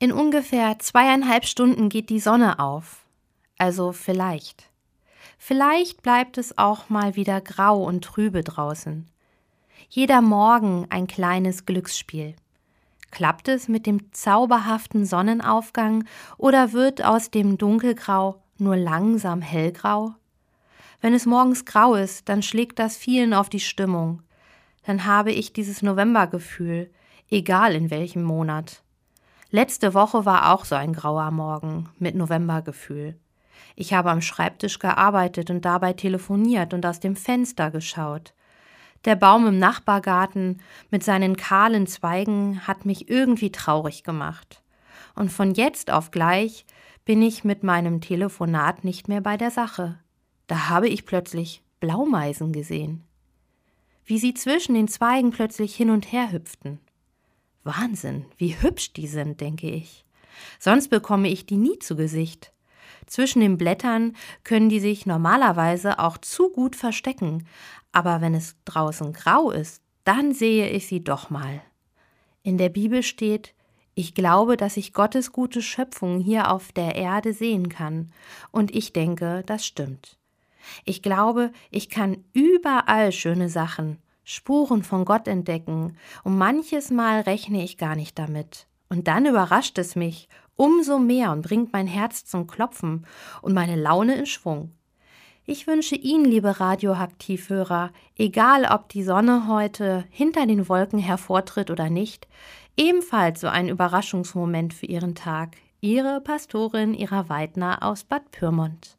In ungefähr zweieinhalb Stunden geht die Sonne auf. Also vielleicht. Vielleicht bleibt es auch mal wieder grau und trübe draußen. Jeder Morgen ein kleines Glücksspiel. Klappt es mit dem zauberhaften Sonnenaufgang oder wird aus dem Dunkelgrau nur langsam hellgrau? Wenn es morgens grau ist, dann schlägt das vielen auf die Stimmung. Dann habe ich dieses Novembergefühl, egal in welchem Monat. Letzte Woche war auch so ein grauer Morgen mit Novembergefühl. Ich habe am Schreibtisch gearbeitet und dabei telefoniert und aus dem Fenster geschaut. Der Baum im Nachbargarten mit seinen kahlen Zweigen hat mich irgendwie traurig gemacht. Und von jetzt auf gleich bin ich mit meinem Telefonat nicht mehr bei der Sache. Da habe ich plötzlich Blaumeisen gesehen. Wie sie zwischen den Zweigen plötzlich hin und her hüpften. Wahnsinn, wie hübsch die sind, denke ich. Sonst bekomme ich die nie zu Gesicht. Zwischen den Blättern können die sich normalerweise auch zu gut verstecken, aber wenn es draußen grau ist, dann sehe ich sie doch mal. In der Bibel steht, ich glaube, dass ich Gottes gute Schöpfung hier auf der Erde sehen kann, und ich denke, das stimmt. Ich glaube, ich kann überall schöne Sachen, Spuren von Gott entdecken, und manches Mal rechne ich gar nicht damit. Und dann überrascht es mich umso mehr und bringt mein Herz zum Klopfen und meine Laune in Schwung. Ich wünsche Ihnen, liebe Radioaktivhörer, egal ob die Sonne heute hinter den Wolken hervortritt oder nicht, ebenfalls so ein Überraschungsmoment für Ihren Tag. Ihre Pastorin Ira Weidner aus Bad Pyrmont.